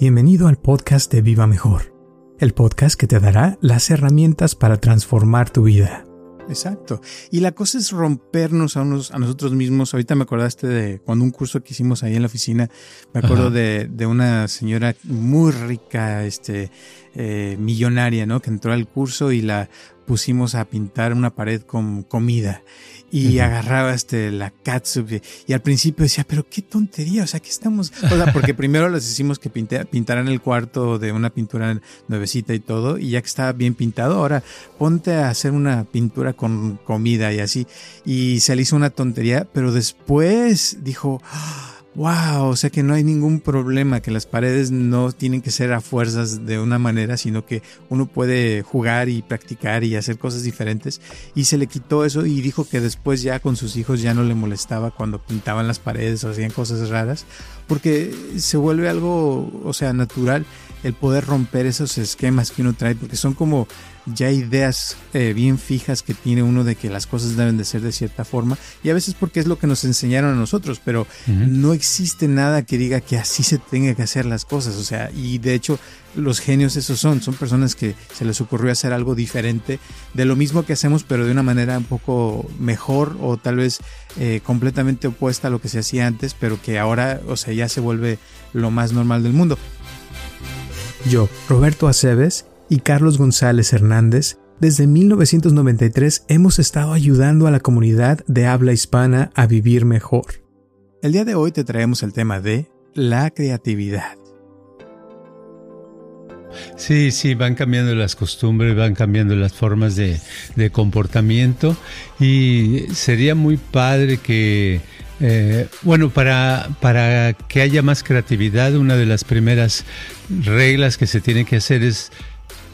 Bienvenido al podcast de Viva Mejor, el podcast que te dará las herramientas para transformar tu vida. Exacto. Y la cosa es rompernos a, unos, a nosotros mismos. Ahorita me acordaste de cuando un curso que hicimos ahí en la oficina, me acuerdo de, de, una señora muy rica, este, eh, millonaria, ¿no? Que entró al curso y la pusimos a pintar una pared con comida y agarraba este la catsup y, al principio decía, pero qué tontería, o sea, que estamos, o sea, porque primero les hicimos que pintaran el cuarto de una pintura nuevecita y todo, y ya que estaba bien pintado, ahora ponte a hacer una pintura con comida y así, y se le hizo una tontería, pero después dijo, wow, o sea que no hay ningún problema, que las paredes no tienen que ser a fuerzas de una manera, sino que uno puede jugar y practicar y hacer cosas diferentes. Y se le quitó eso y dijo que después ya con sus hijos ya no le molestaba cuando pintaban las paredes o hacían cosas raras, porque se vuelve algo, o sea, natural el poder romper esos esquemas que uno trae, porque son como ya ideas eh, bien fijas que tiene uno de que las cosas deben de ser de cierta forma y a veces porque es lo que nos enseñaron a nosotros, pero no existe nada que diga que así se tenga que hacer las cosas, o sea, y de hecho los genios esos son, son personas que se les ocurrió hacer algo diferente de lo mismo que hacemos, pero de una manera un poco mejor o tal vez eh, completamente opuesta a lo que se hacía antes, pero que ahora, o sea, ya se vuelve lo más normal del mundo. Yo, Roberto Aceves, y Carlos González Hernández, desde 1993 hemos estado ayudando a la comunidad de habla hispana a vivir mejor. El día de hoy te traemos el tema de la creatividad. Sí, sí, van cambiando las costumbres, van cambiando las formas de, comportamiento y sería muy padre que, eh, bueno, para, para que haya más creatividad, una de las primeras reglas que se tiene que hacer es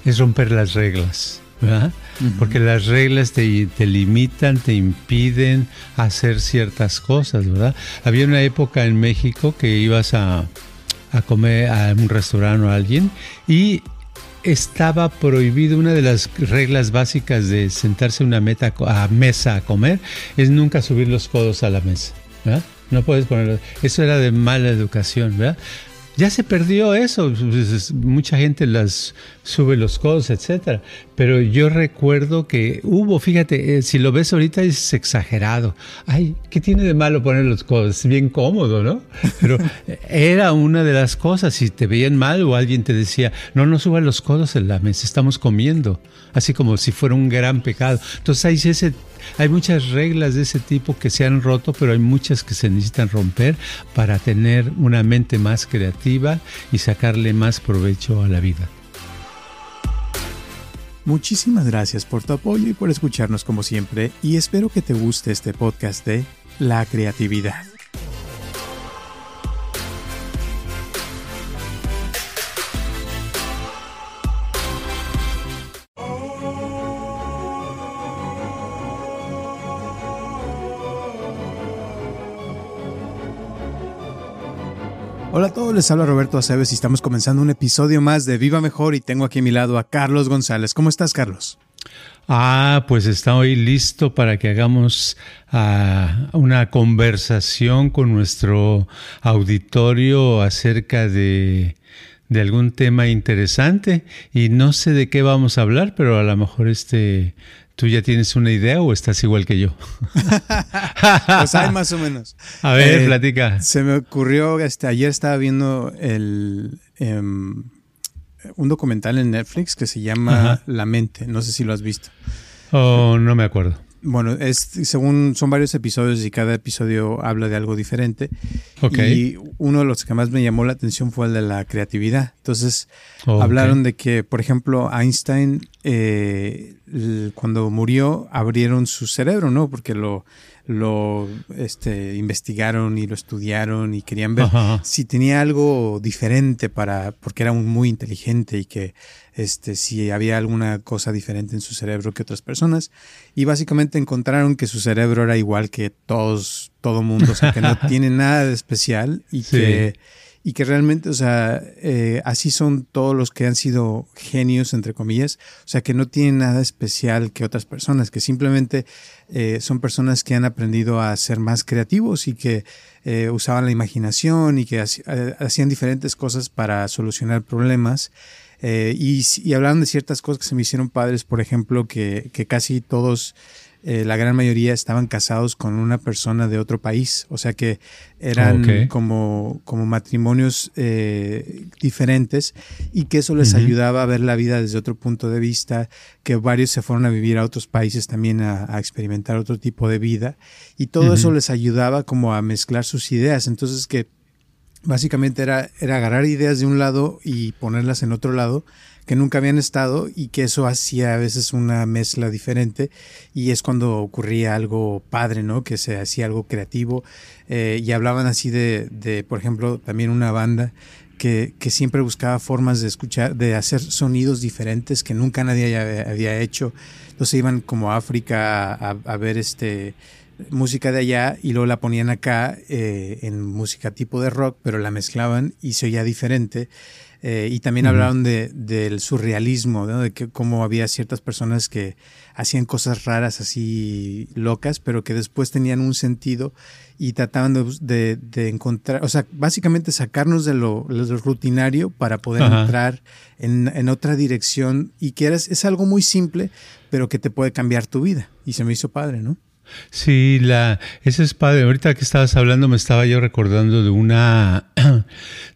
es romper las reglas, ¿verdad? Porque las reglas te, te, limitan, te impiden hacer ciertas cosas, ¿verdad? Había una época en México que ibas a, a comer a un restaurante o a alguien y estaba prohibido, una de las reglas básicas de sentarse a una meta, a mesa a comer, es nunca subir los codos a la mesa, ¿verdad? No puedes ponerlo. Eso era de mala educación, ¿verdad? Ya se perdió eso, mucha gente las sube los codos, etcétera. Pero yo recuerdo que hubo, fíjate, eh, si lo ves ahorita es exagerado. Ay, ¿qué tiene de malo poner los codos? Es bien cómodo, ¿no? Pero era una de las cosas. Si te veían mal o alguien te decía, no, no suba los codos en la mesa, estamos comiendo. Así como si fuera un gran pecado. Entonces hay muchas reglas de ese tipo que se han roto, pero hay muchas que se necesitan romper para tener una mente más creativa y sacarle más provecho a la vida. Muchísimas gracias por tu apoyo y por escucharnos como siempre y espero que te guste este podcast de La Creatividad. Hola a todos, les habla Roberto Aceves y estamos comenzando un episodio más de Viva Mejor y tengo aquí a mi lado a Carlos González. ¿Cómo estás, Carlos? Ah, pues está hoy listo para que hagamos ah, una conversación con nuestro auditorio acerca de, de algún tema interesante y no sé de qué vamos a hablar, pero a lo mejor este ¿Tú ya tienes una idea o estás igual que yo? pues hay más o menos. A ver, eh, platica. Se me ocurrió, este, ayer estaba viendo el, em, un documental en Netflix que se llama La Mente. No sé si lo has visto. Oh, no me acuerdo. Bueno, es según son varios episodios y cada episodio habla de algo diferente. Y uno de los que más me llamó la atención fue el de la creatividad. Entonces, hablaron de que, por ejemplo, Einstein, eh, cuando murió, abrieron su cerebro, ¿no? Porque lo, lo este, investigaron y lo estudiaron y querían ver si tenía algo diferente para, porque era muy inteligente y que este, si había alguna cosa diferente en su cerebro que otras personas. Y básicamente encontraron que su cerebro era igual que todos, todo mundo, o sea, que no tiene nada de especial y que y que realmente, o sea, eh, así son todos los que han sido genios, entre comillas, o sea, que no tienen nada especial que otras personas, que simplemente eh, son personas que han aprendido a ser más creativos y que eh, usaban la imaginación y que hacían diferentes cosas para solucionar problemas. y, y de ciertas cosas que se me hicieron padres, por ejemplo, que casi todos eh, la gran mayoría estaban casados con una persona de otro país, o sea que eran como, como matrimonios eh, diferentes y que eso les ayudaba a ver la vida desde otro punto de vista, que varios se fueron a vivir a otros países también a, experimentar otro tipo de vida y todo eso les ayudaba como a mezclar sus ideas, entonces que básicamente era, era agarrar ideas de un lado y ponerlas en otro lado que nunca habían estado y que eso hacía a veces una mezcla diferente y es cuando ocurría algo padre, ¿no? Que se hacía algo creativo eh, y hablaban así de, de, por ejemplo, también una banda que, que, siempre buscaba formas de escuchar, de hacer sonidos diferentes que nunca nadie había, hecho. Entonces iban como a África a, ver este música de allá y luego la ponían acá eh, en música tipo de rock, pero la mezclaban y se oía diferente. Eh, y también hablaron de, del surrealismo, de que cómo había ciertas personas que hacían cosas raras así locas, pero que después tenían un sentido y trataban de, de, encontrar, o sea, básicamente sacarnos de lo, rutinario para poder entrar en, en, otra dirección y que eres, es algo muy simple, pero que te puede cambiar tu vida. Y se me hizo padre, ¿no? Sí, la, ese es padre. Ahorita que estabas hablando me estaba yo recordando de una,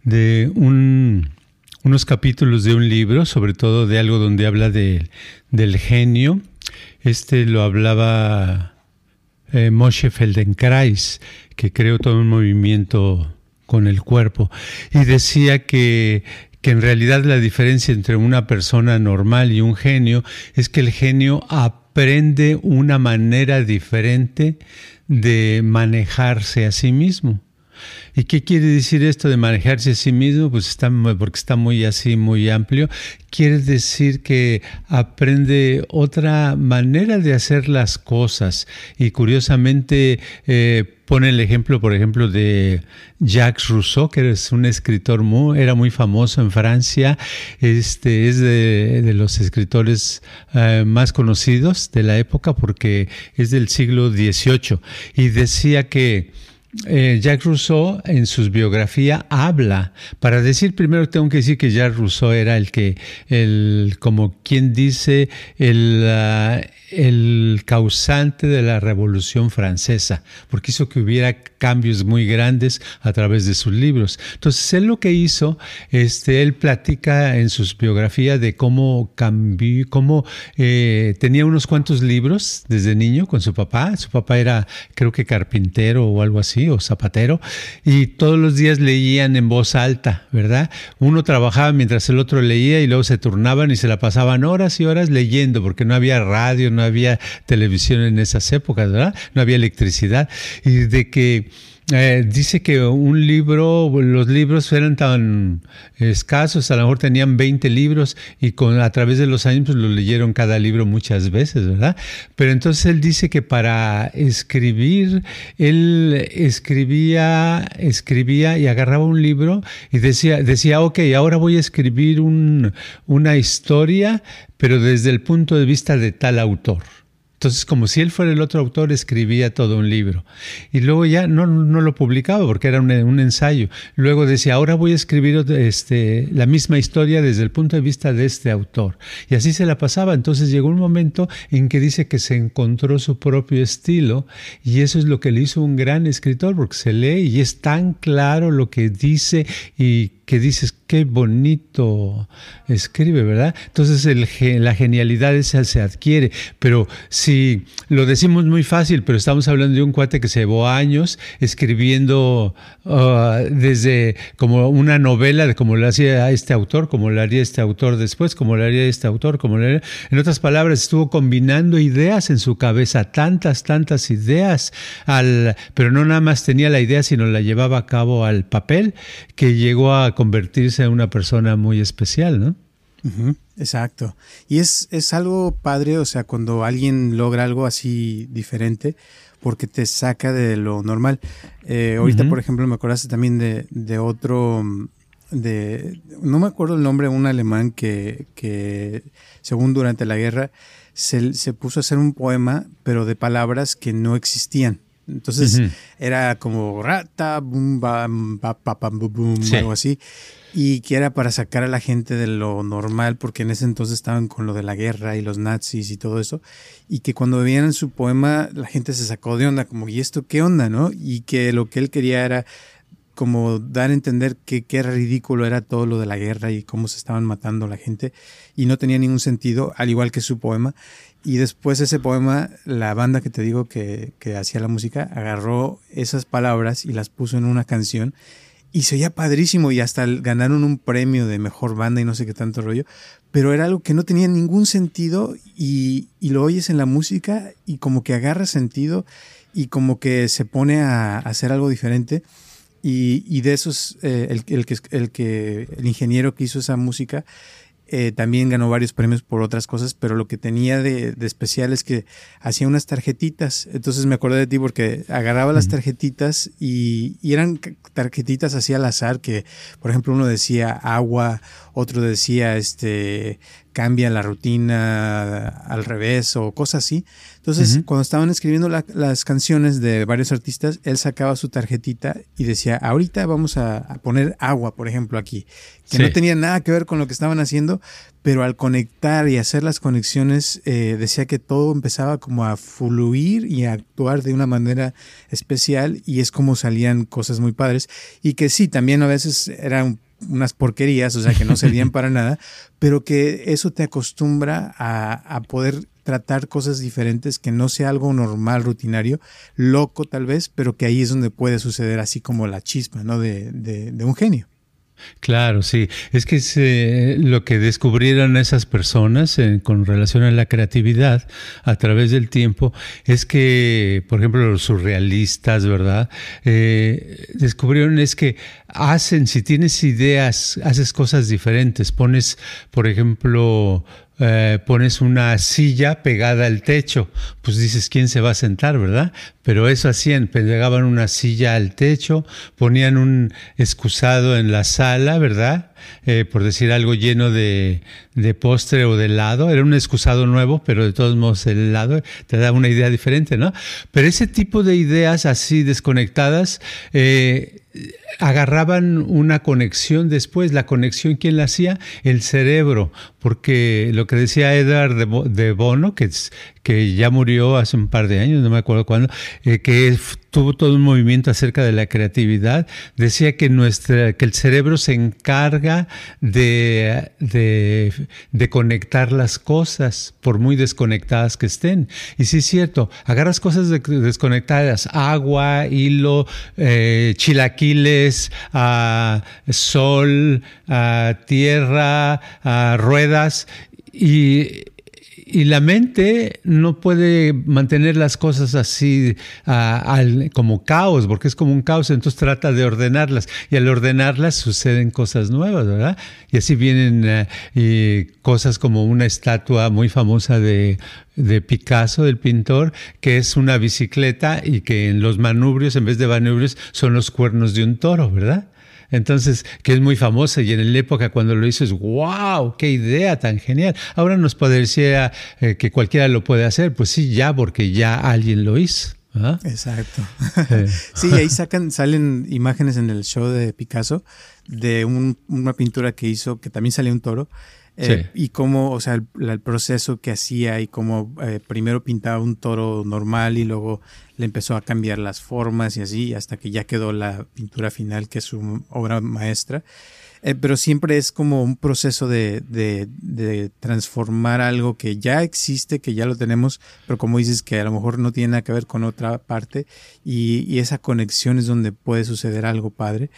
de un unos capítulos de un libro, sobre todo de algo donde habla de, del genio. Este lo hablaba eh, Moshe Feldenkrais, que creó todo un movimiento con el cuerpo, y decía que, que en realidad la diferencia entre una persona normal y un genio es que el genio aprende una manera diferente de manejarse a sí mismo. ¿Y qué quiere decir esto de manejarse a sí mismo? Pues está, porque está muy así, muy amplio. Quiere decir que aprende otra manera de hacer las cosas. Y curiosamente eh, pone el ejemplo, por ejemplo, de Jacques Rousseau, que es un escritor muy, era muy famoso en Francia. Este es de, los escritores eh, más conocidos de la época porque es del siglo XVIII. Y decía que eh, Jacques Rousseau en su biografía habla, para decir primero tengo que decir que Jacques Rousseau era el que, el, como quien dice, el, ah, el causante de la Revolución Francesa, porque hizo que hubiera cambios muy grandes a través de sus libros. Entonces, él lo que hizo, este, él platica en sus biografías de cómo cambió, cómo eh, tenía unos cuantos libros desde niño con su papá. Su papá era, creo que carpintero o algo así, o zapatero, y todos los días leían en voz alta, ¿verdad? Uno trabajaba mientras el otro leía y luego se turnaban y se la pasaban horas y horas leyendo, porque no había radio, no había televisión en esas épocas, ¿verdad? No había electricidad. Y de que eh, dice que un libro, los libros eran tan escasos, a lo mejor tenían 20 libros y con, a través de los años pues, lo leyeron cada libro muchas veces, ¿verdad? Pero entonces él dice que para escribir, él escribía, escribía y agarraba un libro y decía, decía ok, ahora voy a escribir un, una historia, pero desde el punto de vista de tal autor. Entonces, como si él fuera el otro autor, escribía todo un libro. Y luego ya no, no lo publicaba porque era un, un, ensayo. Luego decía, ahora voy a escribir este, la misma historia desde el punto de vista de este autor. Y así se la pasaba. Entonces llegó un momento en que dice que se encontró su propio estilo y eso es lo que le hizo un gran escritor porque se lee y es tan claro lo que dice y que dices, qué bonito escribe, ¿verdad? Entonces la genialidad esa se adquiere, pero si lo decimos muy fácil, pero estamos hablando de un cuate que se llevó años escribiendo uh, desde como una novela, de como lo hacía este autor, como lo haría este autor después, como lo haría este autor, como lo haría... En otras palabras, estuvo combinando ideas en su cabeza, tantas, tantas ideas, al, pero no nada más tenía la idea, sino la llevaba a cabo al papel, que llegó a convertirse en una persona muy especial, ¿no? exacto. Y es, es algo padre, o sea, cuando alguien logra algo así diferente, porque te saca de lo normal. Eh, ahorita, por ejemplo, me acordaste también de, de otro, de, no me acuerdo el nombre, un alemán que, que según durante la guerra, se, se puso a hacer un poema, pero de palabras que no existían. Entonces era como rata, boom, bam, ba, boom, algo así. Y que era para sacar a la gente de lo normal, porque en ese entonces estaban con lo de la guerra y los nazis y todo eso. Y que cuando veían su poema, la gente se sacó de onda, como, ¿y esto qué onda, no? Y que lo que él quería era como dar a entender que qué ridículo era todo lo de la guerra y cómo se estaban matando la gente y no tenía ningún sentido, al igual que su poema. Y después ese poema, la banda que te digo que, que hacía la música, agarró esas palabras y las puso en una canción y se oía padrísimo y hasta ganaron un premio de mejor banda y no sé qué tanto rollo, pero era algo que no tenía ningún sentido y, y lo oyes en la música y como que agarra sentido y como que se pone a, hacer algo diferente. Y, de esos, eh, el, el, que, el que el ingeniero que hizo esa música eh, también ganó varios premios por otras cosas, pero lo que tenía de, especial es que hacía unas tarjetitas. Entonces me acordé de ti porque agarraba las tarjetitas y, y, eran tarjetitas así al azar que, por ejemplo, uno decía agua, otro decía este cambia la rutina al revés o cosas así. Entonces, cuando estaban escribiendo las canciones de varios artistas, él sacaba su tarjetita y decía, ahorita vamos a, poner agua, por ejemplo, aquí, que no tenía nada que ver con lo que estaban haciendo, pero al conectar y hacer las conexiones, eh, decía que todo empezaba como a fluir y a actuar de una manera especial y es como salían cosas muy padres. Y que sí, también a veces era un unas porquerías, o sea, que no servían para nada, pero que eso te acostumbra a, a, poder tratar cosas diferentes, que no sea algo normal, rutinario, loco tal vez, pero que ahí es donde puede suceder así como la chispa, ¿no? De, de, de un genio. Claro, sí. Es que lo que descubrieron esas personas eh, con relación a la creatividad a través del tiempo es que, por ejemplo, los surrealistas, ¿verdad? Eh, descubrieron es que hacen, si tienes ideas, haces cosas diferentes. Pones, por ejemplo, eh, pones una silla pegada al techo, pues dices, ¿quién se va a sentar, verdad? Pero eso hacían, pegaban una silla al techo, ponían un excusado en la sala, ¿verdad? Eh, por decir algo lleno de, de, postre o de helado. Era un excusado nuevo, pero de todos modos el helado te da una idea diferente, ¿no? Pero ese tipo de ideas así desconectadas, eh, agarraban una conexión después. La conexión, ¿quién la hacía? El cerebro, porque lo que decía Edgar de, Bono, que, que ya murió hace un par de años, no me acuerdo cuándo, eh, que tuvo todo un movimiento acerca de la creatividad, decía que, nuestra, que el cerebro se encarga de, de, de conectar las cosas, por muy desconectadas que estén. Y sí es cierto, agarras cosas desconectadas, agua, hilo, eh, chilaquiles, a sol, a tierra, a ruedas, y y la mente no puede mantener las cosas así como caos, porque es como un caos, entonces trata de ordenarlas. Y al ordenarlas suceden cosas nuevas, ¿verdad? Y así vienen eh, cosas como una estatua muy famosa de, de Picasso, del pintor, que es una bicicleta y que en los manubrios, en vez de manubrios, son los cuernos de un toro, ¿verdad? Entonces, que es muy famosa y en la época cuando lo hizo es, wow, qué idea tan genial. Ahora nos pareciera eh, que cualquiera lo puede hacer, pues sí, ya, porque ya alguien lo hizo. ¿ah? Exacto. sí, ahí sacan, salen imágenes en el show de Picasso de una pintura que hizo que también sale un toro eh, y cómo, o sea, el, proceso que hacía y cómo eh, primero pintaba un toro normal y luego le empezó a cambiar las formas y así, hasta que ya quedó la pintura final, que es su obra maestra. Eh, pero siempre es como un proceso de, de, de, transformar algo que ya existe, que ya lo tenemos, pero como dices que a lo mejor no tiene nada que ver con otra parte y, y esa conexión es donde puede suceder algo padre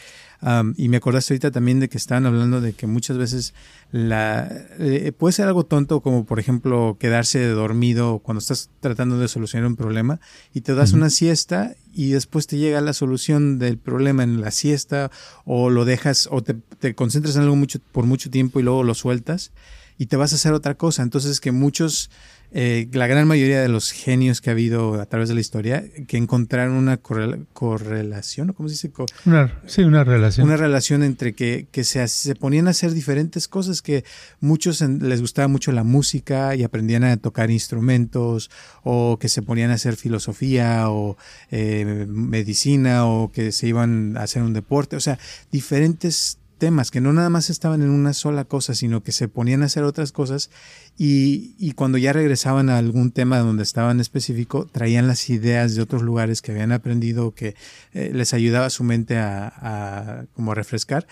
y me acordaste ahorita también de que estaban hablando de que muchas veces la, eh, puede ser algo tonto como por ejemplo quedarse dormido cuando estás tratando de solucionar un problema y te das una siesta y después te llega la solución del problema en la siesta o lo dejas o te, te concentras en algo mucho, por mucho tiempo y luego lo sueltas y te vas a hacer otra cosa. Entonces que muchos eh, la gran mayoría de los genios que ha habido a través de la historia, que encontraron una correlación, ¿cómo se dice? sí, una relación. Una relación entre que, que se, se, ponían a hacer diferentes cosas, que muchos les gustaba mucho la música y aprendían a tocar instrumentos, o que se ponían a hacer filosofía o eh, medicina, o que se iban a hacer un deporte, o sea, diferentes temas que no nada más estaban en una sola cosa, sino que se ponían a hacer otras cosas y, cuando ya regresaban a algún tema donde estaban específico, traían las ideas de otros lugares que habían aprendido que eh, les ayudaba su mente a, a como refrescar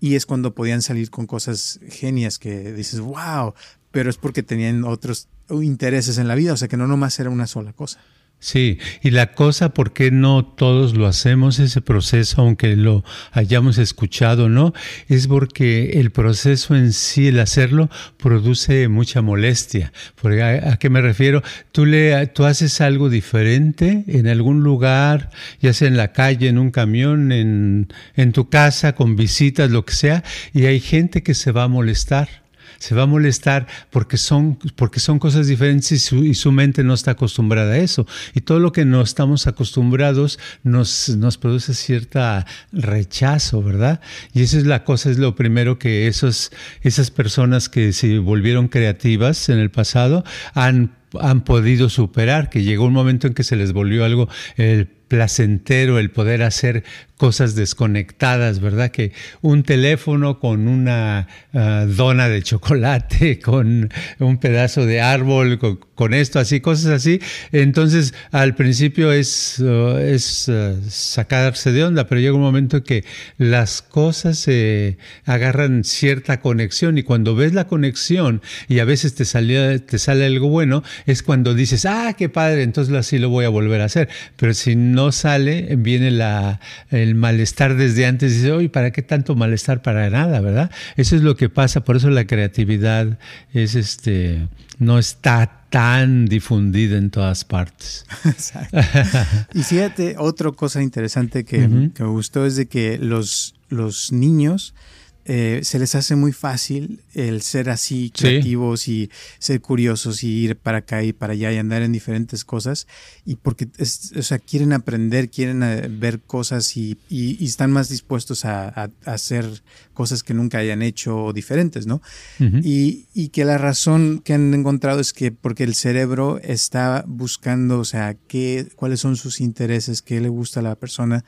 y es cuando podían salir con cosas genias que dices, wow, pero es porque tenían otros intereses en la vida, o sea que no nomás era una sola cosa. Sí, y la cosa, ¿por qué no todos lo hacemos ese proceso, aunque lo hayamos escuchado, no? Es porque el proceso en sí, el hacerlo, produce mucha molestia. Porque, ¿a, qué me refiero? Tú, le, tú haces algo diferente en algún lugar, ya sea en la calle, en un camión, en, en tu casa, con visitas, lo que sea, y hay gente que se va a molestar se va a molestar porque son, porque son cosas diferentes y su, y su, mente no está acostumbrada a eso. Y todo lo que no estamos acostumbrados nos, nos produce cierta rechazo, ¿verdad? Y esa es la cosa, es lo primero que esos, esas personas que se volvieron creativas en el pasado han han podido superar, que llegó un momento en que se les volvió algo el placentero el poder hacer cosas desconectadas, ¿verdad? Que un teléfono con una ah, dona de chocolate, con un pedazo de árbol, con, esto, así, cosas así. Entonces, al principio es, es uh, sacarse de onda, pero llega un momento que las cosas se agarran cierta conexión y cuando ves la conexión y a veces te, sale, te sale algo bueno, es cuando dices, ah, qué padre, entonces así lo voy a volver a hacer. Pero si no sale, viene la, el malestar desde antes, dice, oye, ¿para qué tanto malestar? Para nada, ¿verdad? Eso es lo que pasa, por eso la creatividad es este, no está tan difundida en todas partes. Exacto. y fíjate, otra cosa interesante que, que, me gustó es de que los, los niños eh, se les hace muy fácil el ser así creativos y ser curiosos y ir para acá y para allá y andar en diferentes cosas. Y porque o sea, quieren aprender, quieren eh, ver cosas y, y, están más dispuestos a, a, hacer cosas que nunca hayan hecho diferentes, ¿no? y, y, que la razón que han encontrado es que porque el cerebro está buscando, o sea, qué, cuáles son sus intereses, qué le gusta a la persona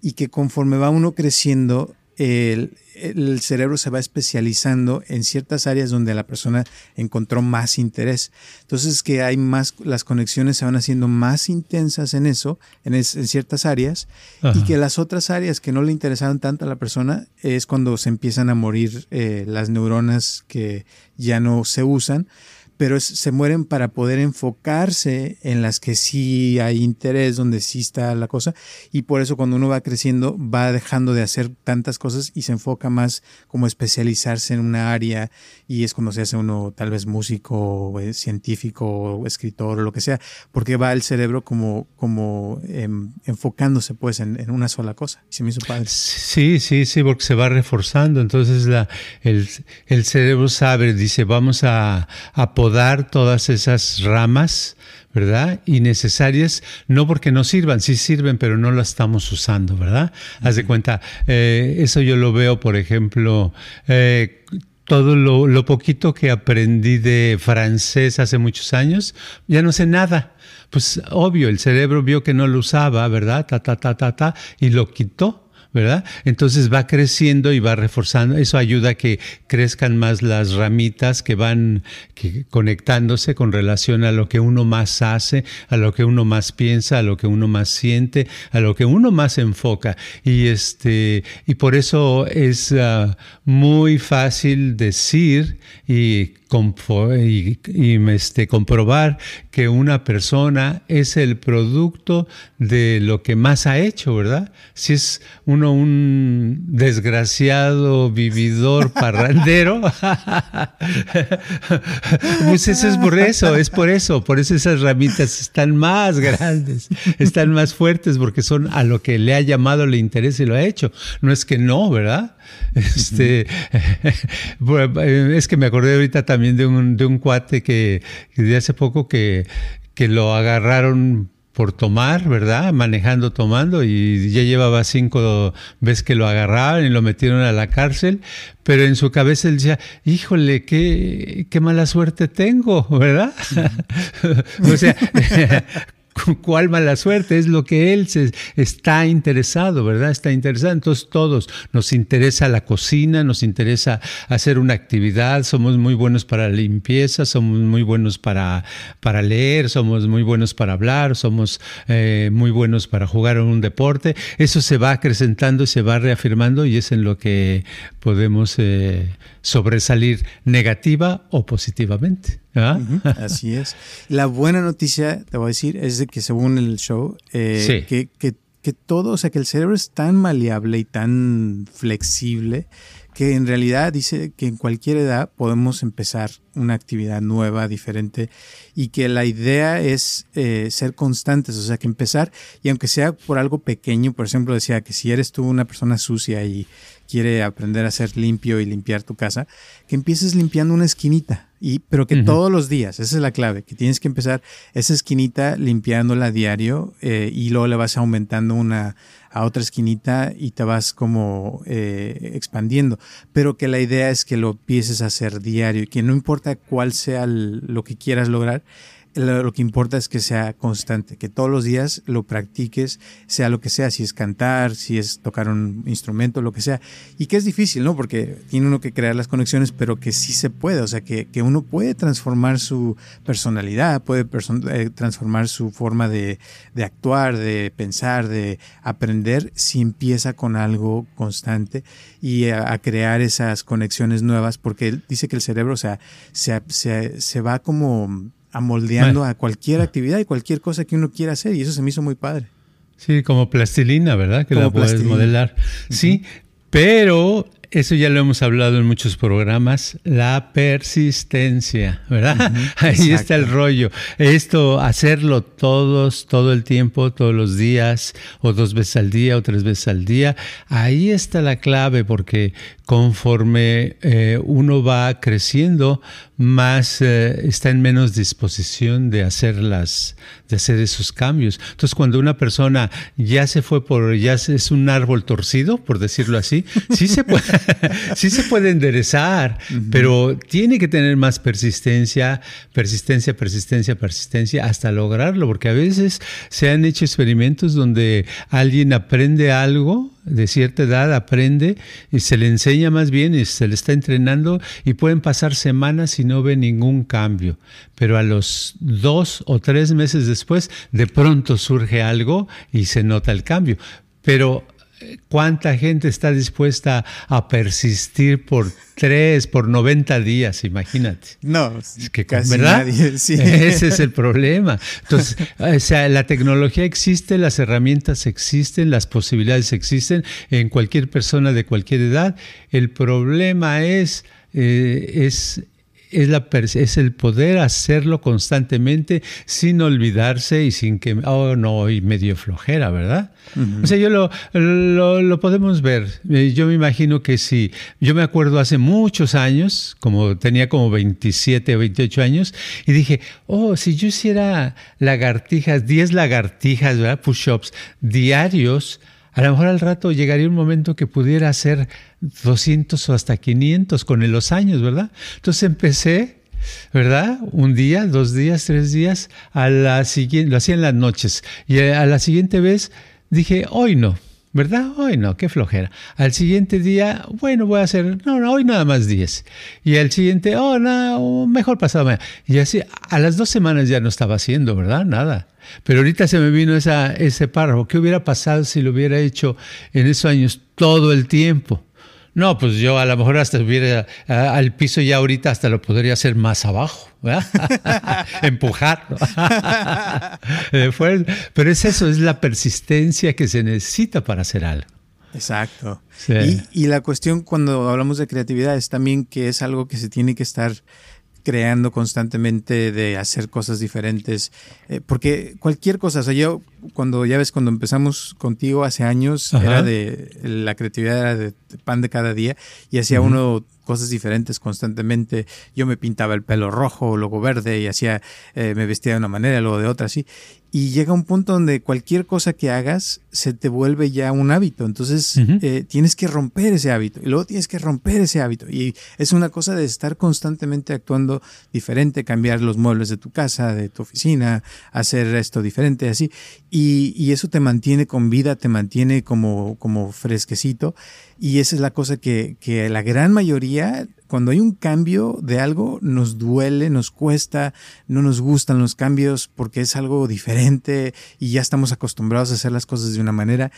y que conforme va uno creciendo, el, el, cerebro se va especializando en ciertas áreas donde la persona encontró más interés. Entonces que hay más, las conexiones se van haciendo más intensas en eso, en, en ciertas áreas, y que las otras áreas que no le interesaron tanto a la persona es cuando se empiezan a morir eh, las neuronas que ya no se usan pero se mueren para poder enfocarse en las que sí hay interés, donde sí está la cosa, y por eso cuando uno va creciendo va dejando de hacer tantas cosas y se enfoca más como especializarse en una área y es cuando se hace uno tal vez músico, eh, científico, escritor lo que sea, porque va el cerebro como, como em, enfocándose pues en, una sola cosa. Se me hizo padre. Sí, sí, sí, porque se va reforzando, entonces la, el, el cerebro sabe, dice, vamos a, a podar todas esas ramas, ¿verdad? Innecesarias, no porque no sirvan, sí sirven, pero no las estamos usando, ¿verdad? Haz de cuenta, eh, eso yo lo veo, por ejemplo, eh, todo lo, lo, poquito que aprendí de francés hace muchos años, ya no sé nada. Pues obvio, el cerebro vio que no lo usaba, ¿verdad? Ta, ta, ta, ta, ta, y lo quitó. ¿Verdad? Entonces va creciendo y va reforzando. Eso ayuda a que crezcan más las ramitas que van conectándose con relación a lo que uno más hace, a lo que uno más piensa, a lo que uno más siente, a lo que uno más enfoca. Y este y por eso es ah, muy fácil decir y y, y este, comprobar que una persona es el producto de lo que más ha hecho, ¿verdad? Si es uno un desgraciado vividor parrandero, pues eso es por eso, es por eso, por eso esas ramitas están más grandes, están más fuertes, porque son a lo que le ha llamado, le interesa y lo ha hecho. No es que no, ¿verdad? Este, es que me acordé ahorita también de un, de un cuate que, que de hace poco que, que lo agarraron por tomar, ¿verdad? Manejando, tomando, y ya llevaba cinco veces que lo agarraban y lo metieron a la cárcel, pero en su cabeza él decía, híjole, qué, qué mala suerte tengo, ¿verdad? o sea, cuál mala suerte, es lo que él se está interesado, ¿verdad? Está interesado. Entonces todos nos interesa la cocina, nos interesa hacer una actividad, somos muy buenos para la limpieza, somos muy buenos para, para leer, somos muy buenos para hablar, somos eh, muy buenos para jugar en un deporte. Eso se va acrecentando se va reafirmando y es en lo que podemos eh, sobresalir negativa o positivamente. ¿Ah? así es. La buena noticia, te voy a decir, es de que según el show, eh, que, que, que todo, o sea, que el cerebro es tan maleable y tan flexible que en realidad dice que en cualquier edad podemos empezar una actividad nueva, diferente, y que la idea es eh, ser constantes, o sea, que empezar, y aunque sea por algo pequeño, por ejemplo, decía que si eres tú una persona sucia y quiere aprender a ser limpio y limpiar tu casa, que empieces limpiando una esquinita, y, pero que todos los días, esa es la clave, que tienes que empezar esa esquinita limpiándola a diario eh, y luego le vas aumentando una a otra esquinita y te vas como eh, expandiendo, pero que la idea es que lo empieces a hacer diario y que no importa cuál sea lo que quieras lograr, lo, que importa es que sea constante, que todos los días lo practiques, sea lo que sea, si es cantar, si es tocar un instrumento, lo que sea. Y que es difícil, ¿no? Porque tiene uno que crear las conexiones, pero que sí se puede, o sea, que, que uno puede transformar su personalidad, puede eh, transformar su forma de, de actuar, de pensar, de aprender, si empieza con algo constante y a, crear esas conexiones nuevas, porque dice que el cerebro, o sea, se, se, se va como amoldeando a cualquier actividad y cualquier cosa que uno quiera hacer y eso se me hizo muy padre. Sí, como plastilina, ¿verdad? Que la puedes modelar. Sí, pero eso ya lo hemos hablado en muchos programas, la persistencia, ¿verdad? Ahí está el rollo. Esto, hacerlo todos, todo el tiempo, todos los días, o dos veces al día, o tres veces al día, ahí está la clave, porque conforme eh, uno va creciendo, más eh, está en menos disposición de hacer las, de hacer esos cambios. Entonces, cuando una persona ya se fue por, ya es un árbol torcido, por decirlo así, sí se puede, sí se puede enderezar, pero tiene que tener más persistencia, persistencia, persistencia, persistencia, hasta lograrlo, porque a veces se han hecho experimentos donde alguien aprende algo de cierta edad aprende y se le enseña más bien y se le está entrenando y pueden pasar semanas y no ve ningún cambio. Pero a los dos o tres meses después, de pronto surge algo y se nota el cambio. Pero ¿Cuánta gente está dispuesta a persistir por tres, por 90 días? Imagínate. No, es que casi ¿verdad? nadie. Ese es el problema. Entonces, o sea, la tecnología existe, las herramientas existen, las posibilidades existen en cualquier persona de cualquier edad. El problema es, eh, es es, la, es el poder hacerlo constantemente sin olvidarse y sin que, oh no, y medio flojera, ¿verdad? O sea, yo lo, lo, podemos ver. Eh, yo me imagino que si, yo me acuerdo hace muchos años, como tenía como 27 o 28 años, y dije, oh, si yo hiciera lagartijas, 10 lagartijas, ¿verdad? Push-ups diarios, a lo mejor al rato llegaría un momento que pudiera hacer 200 o hasta 500 con los años, ¿verdad? Entonces empecé, ¿verdad? Un día, dos días, tres días, a la siguiente, lo hacía en las noches, y a la siguiente vez dije, hoy no. ¿verdad? Hoy no, qué flojera. Al siguiente día, bueno, voy a hacer, no, no, hoy nada más 10. Y al siguiente, oh, no, mejor pasado mañana. Y así, a las dos semanas ya no estaba haciendo, ¿verdad? Nada. Pero ahorita se me vino esa, ese párrafo. ¿Qué hubiera pasado si lo hubiera hecho en esos años todo el tiempo? No, pues yo a lo mejor hasta hubiera al piso ya ahorita hasta lo podría hacer más abajo, empujar. Pero es eso, es la persistencia que se necesita para hacer algo. Exacto. Y, y, la cuestión cuando hablamos de creatividad es también que es algo que se tiene que estar creando constantemente de hacer cosas diferentes, eh, porque cualquier cosa, o sea, yo cuando ya ves cuando empezamos contigo hace años era de la creatividad era de pan de cada día y hacía uno cosas diferentes constantemente. Yo me pintaba el pelo rojo, luego verde y hacía, eh, me vestía de una manera, luego de otra, así. Y llega un punto donde cualquier cosa que hagas se te vuelve ya un hábito. Entonces eh, tienes que romper ese hábito y luego tienes que romper ese hábito. Y es una cosa de estar constantemente actuando diferente, cambiar los muebles de tu casa, de tu oficina, hacer esto diferente, así. Y, y eso te mantiene con vida, te mantiene como, como fresquecito. Y esa es la cosa que, que la gran mayoría, cuando hay un cambio de algo, nos duele, nos cuesta, no nos gustan los cambios porque es algo diferente y ya estamos acostumbrados a hacer las cosas de una manera.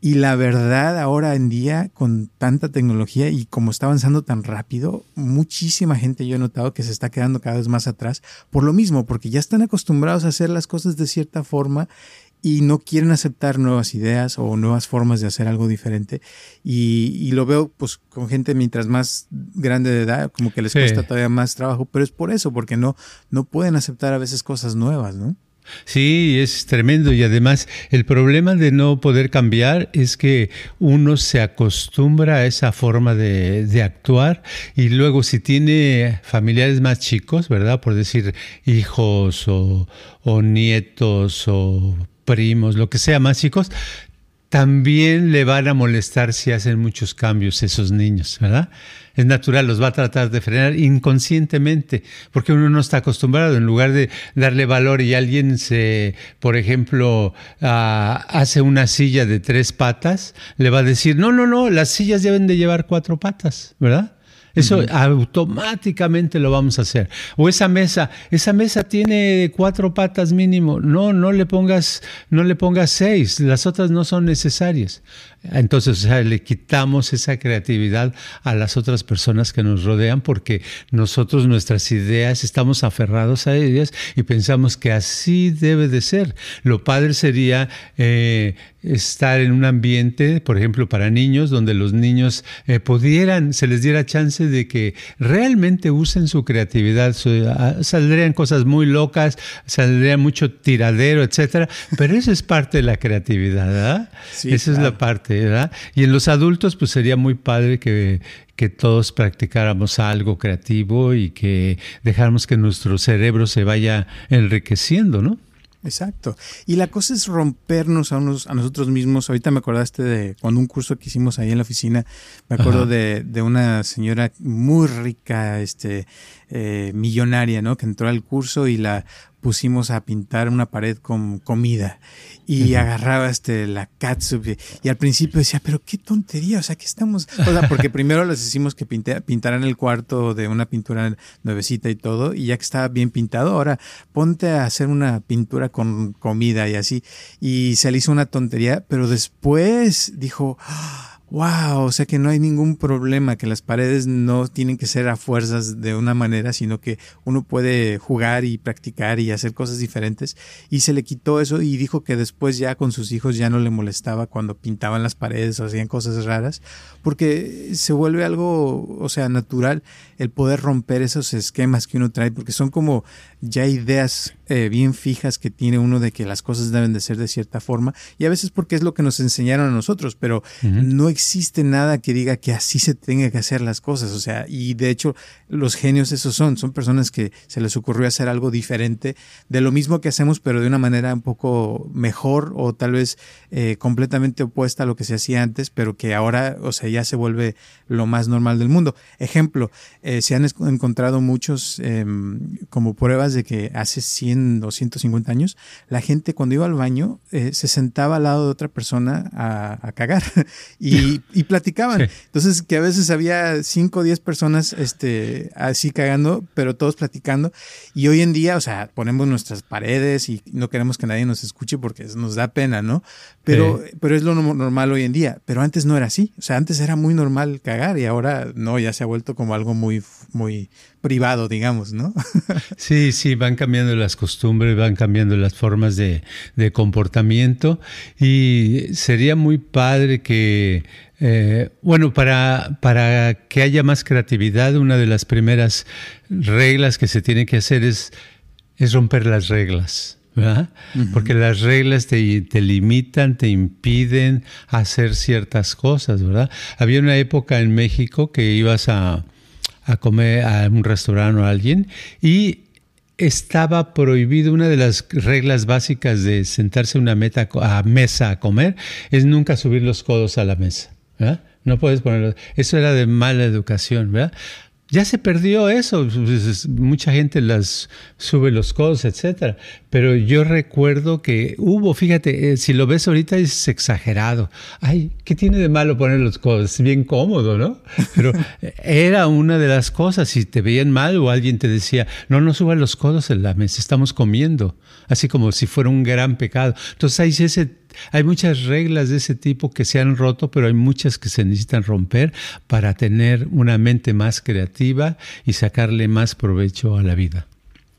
Y la verdad, ahora en día, con tanta tecnología y como está avanzando tan rápido, muchísima gente yo he notado que se está quedando cada vez más atrás por lo mismo, porque ya están acostumbrados a hacer las cosas de cierta forma y no quieren aceptar nuevas ideas o nuevas formas de hacer algo diferente. Y, lo veo pues con gente mientras más grande de edad, como que les cuesta todavía más trabajo, pero es por eso, porque no, no pueden aceptar a veces cosas nuevas, ¿no? Sí, es tremendo y además el problema de no poder cambiar es que uno se acostumbra a esa forma de, de, actuar y luego si tiene familiares más chicos, ¿verdad? Por decir hijos o, o nietos o primos, lo que sea, más chicos, también le van a molestar si hacen muchos cambios esos niños, ¿verdad? Es natural, los va a tratar de frenar inconscientemente, porque uno no está acostumbrado, en lugar de darle valor y alguien se, por ejemplo, ah, hace una silla de tres patas, le va a decir, no, no, no, las sillas deben de llevar cuatro patas, ¿verdad? Eso automáticamente lo vamos a hacer. O esa mesa, esa mesa tiene cuatro patas mínimo. No, no le pongas, no le pongas seis. Las otras no son necesarias. Entonces, o sea, le quitamos esa creatividad a las otras personas que nos rodean porque nosotros nuestras ideas estamos aferrados a ellas y pensamos que así debe de ser. Lo padre sería eh, estar en un ambiente, por ejemplo, para niños, donde los niños eh, pudieran, se les diera chance de que realmente usen su creatividad. Ah, saldrían cosas muy locas, saldría mucho tiradero, etcétera, pero eso es parte de la creatividad, ¿verdad? esa es la parte. Y en los adultos, pues sería muy padre que, que todos practicáramos algo creativo y que dejáramos que nuestro cerebro se vaya enriqueciendo, ¿no? Exacto. Y la cosa es rompernos a, unos, a nosotros mismos. Ahorita me acordaste de cuando un curso que hicimos ahí en la oficina, me acuerdo de, de, una señora muy rica, este, eh, millonaria, ¿no? Que entró al curso y la pusimos a pintar una pared con comida y agarraba este la catsup y, al principio decía, pero qué tontería, o sea, que estamos, o sea, porque primero les hicimos que pintaran el cuarto de una pintura nuevecita y todo y ya que estaba bien pintado, ahora ponte a hacer una pintura con comida y así. Y se le hizo una tontería, pero después dijo, Wow, o sea que no hay ningún problema, que las paredes no tienen que ser a fuerzas de una manera, sino que uno puede jugar y practicar y hacer cosas diferentes. Y se le quitó eso y dijo que después ya con sus hijos ya no le molestaba cuando pintaban las paredes o hacían cosas raras, porque se vuelve algo, o sea, natural el poder romper esos esquemas que uno trae, porque son como ya ideas eh, bien fijas que tiene uno de que las cosas deben de ser de cierta forma, y a veces porque es lo que nos enseñaron a nosotros, pero no existe nada que diga que así se tenga que hacer las cosas, o sea, y de hecho los genios esos son, son personas que se les ocurrió hacer algo diferente de lo mismo que hacemos, pero de una manera un poco mejor o tal vez eh, completamente opuesta a lo que se hacía antes, pero que ahora, o sea, ya se vuelve lo más normal del mundo. Ejemplo, eh, se han encontrado muchos em, como pruebas de que hace 100 o 150 años la gente cuando iba al baño eh, se sentaba al lado de otra persona a, cagar y, platicaban. Entonces que a veces había 5 o 10 personas este, así cagando, pero todos platicando. Y hoy en día, o sea, ponemos nuestras paredes y no queremos que nadie nos escuche porque nos da pena, ¿no? Pero, pero es lo normal hoy en día. Pero antes no era así. O sea, antes era muy normal cagar y ahora no, ya se ha vuelto como algo muy, muy privado, digamos, ¿no? sí, sí, van cambiando las costumbres, van cambiando las formas de, comportamiento y sería muy padre que, eh, bueno, para, para que haya más creatividad, una de las primeras reglas que se tiene que hacer es, es romper las reglas. ¿verdad? Porque las reglas te, te, limitan, te impiden hacer ciertas cosas, ¿verdad? Había una época en México que ibas a, a comer a un restaurante o a alguien y estaba prohibido, una de las reglas básicas de sentarse a una meta, a mesa a comer es nunca subir los codos a la mesa. No puedes ponerlo. Eso era de mala educación, ¿verdad? Ya se perdió eso, pues, mucha gente las sube los codos, etcétera. Pero yo recuerdo que hubo, fíjate, eh, si lo ves ahorita es exagerado. Ay, ¿qué tiene de malo poner los codos? Es bien cómodo, ¿no? Pero era una de las cosas. Si te veían mal o alguien te decía, no, no suban los codos en la mesa, estamos comiendo. Así como si fuera un gran pecado. Entonces hay ese hay muchas reglas de ese tipo que se han roto, pero hay muchas que se necesitan romper para tener una mente más creativa y sacarle más provecho a la vida.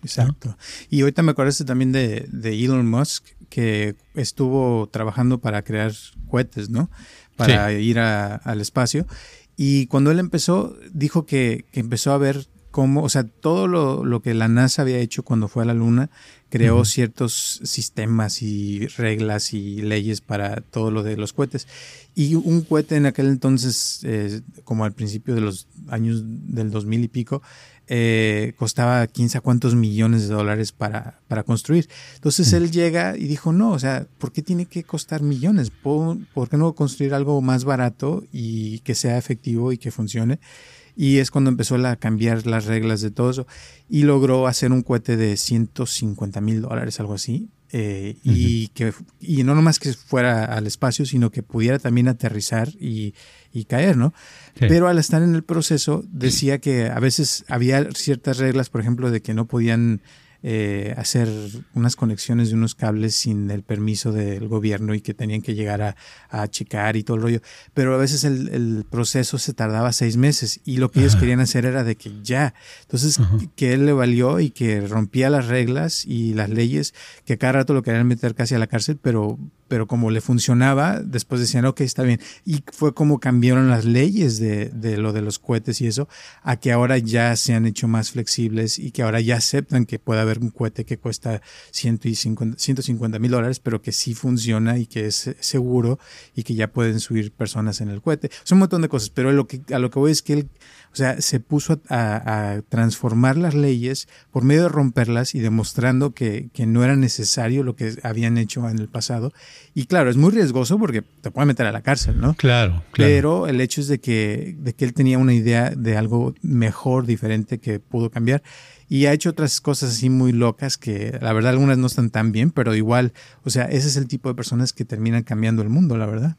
Exacto. Y ahorita me acordaste también de, Elon Musk, que estuvo trabajando para crear cohetes, ¿no? Para ir al espacio. Y cuando él empezó, dijo que, que empezó a ver cómo, o sea, todo lo, lo, que la NASA había hecho cuando fue a la Luna, creó ciertos sistemas y reglas y leyes para todo lo de los cohetes. Y un cohete en aquel entonces, eh, como al principio de los años del 2000 y pico, eh, costaba 15 a cuántos millones de dólares para, para construir. Entonces él llega y dijo, no, o sea, ¿por qué tiene que costar millones? ¿Por qué no construir algo más barato y que sea efectivo y que funcione? Y es cuando empezó a cambiar las reglas de todo eso. Y logró hacer un cohete de 150 mil dólares, algo así. Eh, y, que, y no nomás que fuera al espacio, sino que pudiera también aterrizar y, y caer, ¿no? Pero al estar en el proceso decía que a veces había ciertas reglas, por ejemplo, de que no podían eh, hacer unas conexiones de unos cables sin el permiso del gobierno y que tenían que llegar a, a checar y todo el rollo. Pero a veces el, proceso se tardaba seis meses y lo que ellos querían hacer era de que ya. Entonces, que él le valió y que rompía las reglas y las leyes, que cada rato lo querían meter casi a la cárcel, pero pero como le funcionaba, después decían, ok, está bien. Y fue como cambiaron las leyes de, de, lo de los cohetes y eso, a que ahora ya se han hecho más flexibles y que ahora ya aceptan que puede haber un cohete que cuesta 150 mil dólares, pero que sí funciona y que es seguro y que ya pueden subir personas en el cohete. Son un montón de cosas, pero lo que, a lo que voy es que él o sea, se puso a, transformar las leyes por medio de romperlas y demostrando que, que, no era necesario lo que habían hecho en el pasado. Y claro, es muy riesgoso porque te puede meter a la cárcel, ¿no? Claro, claro. Pero el hecho es de que, de que él tenía una idea de algo mejor, diferente, que pudo cambiar. Y ha hecho otras cosas así muy locas que la verdad algunas no están tan bien, pero igual, o sea, ese es el tipo de personas que terminan cambiando el mundo, la verdad.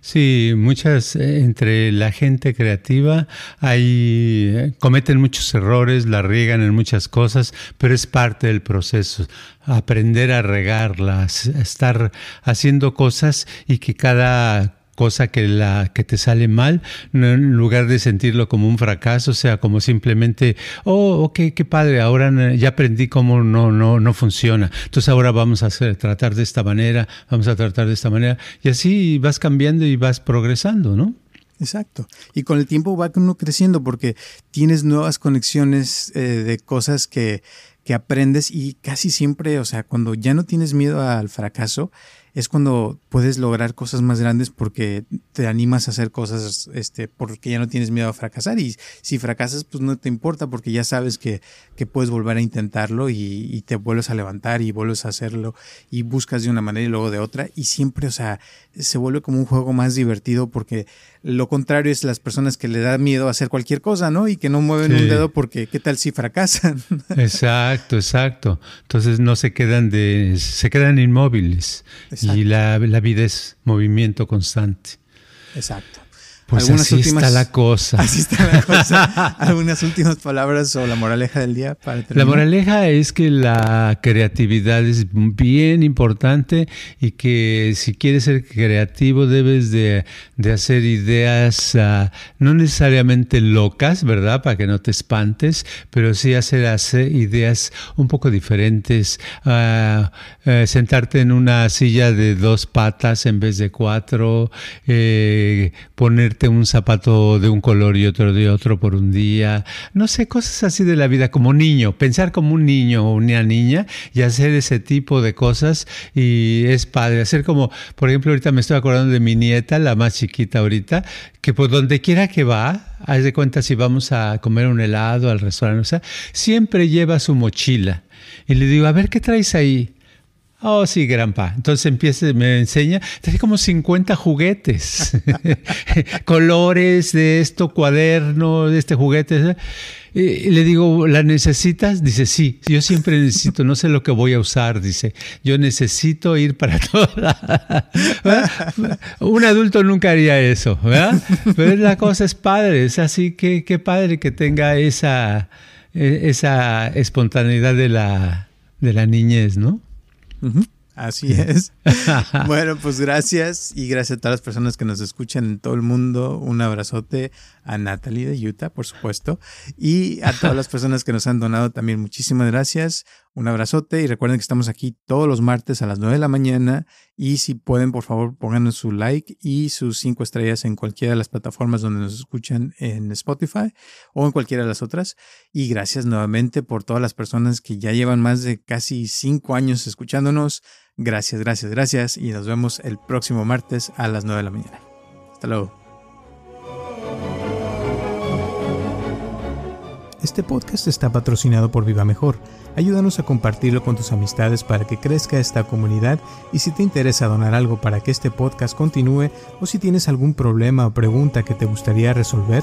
Sí, muchas, eh, entre la gente creativa, hay, eh, cometen muchos errores, la riegan en muchas cosas, pero es parte del proceso. Aprender a regarlas, estar haciendo cosas y que cada cosa que, la, que te sale mal, en lugar de sentirlo como un fracaso, sea como simplemente, oh, ok, qué padre, ahora ya aprendí cómo no, no, no funciona. Entonces ahora vamos a hacer, tratar de esta manera, vamos a tratar de esta manera, y así vas cambiando y vas progresando, ¿no? Exacto. Y con el tiempo va uno creciendo porque tienes nuevas conexiones eh, de cosas que, que aprendes y casi siempre, o sea, cuando ya no tienes miedo al fracaso, es cuando puedes lograr cosas más grandes porque te animas a hacer cosas este, porque ya no tienes miedo a fracasar. Y si fracasas, pues no te importa porque ya sabes que, que puedes volver a intentarlo y, y, te vuelves a levantar y vuelves a hacerlo y buscas de una manera y luego de otra. Y siempre, o sea, se vuelve como un juego más divertido porque lo contrario es las personas que le da miedo a hacer cualquier cosa, ¿no? Y que no mueven un dedo porque qué tal si fracasan. Exacto, exacto. Entonces no se quedan de, se quedan inmóviles y la, la vida es movimiento constante. Exacto. Pues así está la cosa. Así está la cosa. Algunas últimas palabras o la moraleja del día para terminar. La moraleja es que la creatividad es bien importante y que si quieres ser creativo debes de, hacer ideas uh, no necesariamente locas, ¿verdad? Para que no te espantes, pero sí hacer, hacer ideas un poco diferentes. Uh, uh, sentarte en una silla de dos patas en vez de cuatro, eh, poner un zapato de un color y otro de otro por un día, no sé, cosas así de la vida, como niño, pensar como un niño o una niña y hacer ese tipo de cosas y es padre, hacer como, por ejemplo, ahorita me estoy acordando de mi nieta, la más chiquita ahorita, que por donde quiera que va, haz de cuenta si vamos a comer un helado al restaurante, o sea, siempre lleva su mochila. Y le digo, a ver, ¿qué traes ahí? Oh, sí, granpa. Entonces empieza, me enseña, tiene como 50 juguetes, colores de esto, cuaderno, de este juguete. Le digo, ¿la necesitas? Dice, sí, yo siempre necesito, no sé lo que voy a usar, dice, yo necesito ir para toda. Un adulto nunca haría eso, ¿verdad? Pero la cosa es padre, es así que qué padre que tenga esa, e, esa espontaneidad de la, de la niñez, ¿no? Así es. bueno, pues gracias y gracias a todas las personas que nos escuchan en todo el mundo. Un abrazote a Natalie de Utah, por supuesto, y a todas las personas que nos han donado también. Muchísimas gracias. Un abrazote y recuerden que estamos aquí todos los martes a las 9 de la mañana y si pueden, por favor, pónganos su like y sus cinco estrellas en cualquiera de las plataformas donde nos escuchan en Spotify o en cualquiera de las otras. Y gracias nuevamente por todas las personas que ya llevan más de casi cinco años escuchándonos. Gracias, gracias, gracias y nos vemos el próximo martes a las 9 de la mañana. Hasta luego. Este podcast está patrocinado por Viva Mejor. Ayúdanos a compartirlo con tus amistades para que crezca esta comunidad y si te interesa donar algo para que este podcast continúe o si tienes algún problema o pregunta que te gustaría resolver,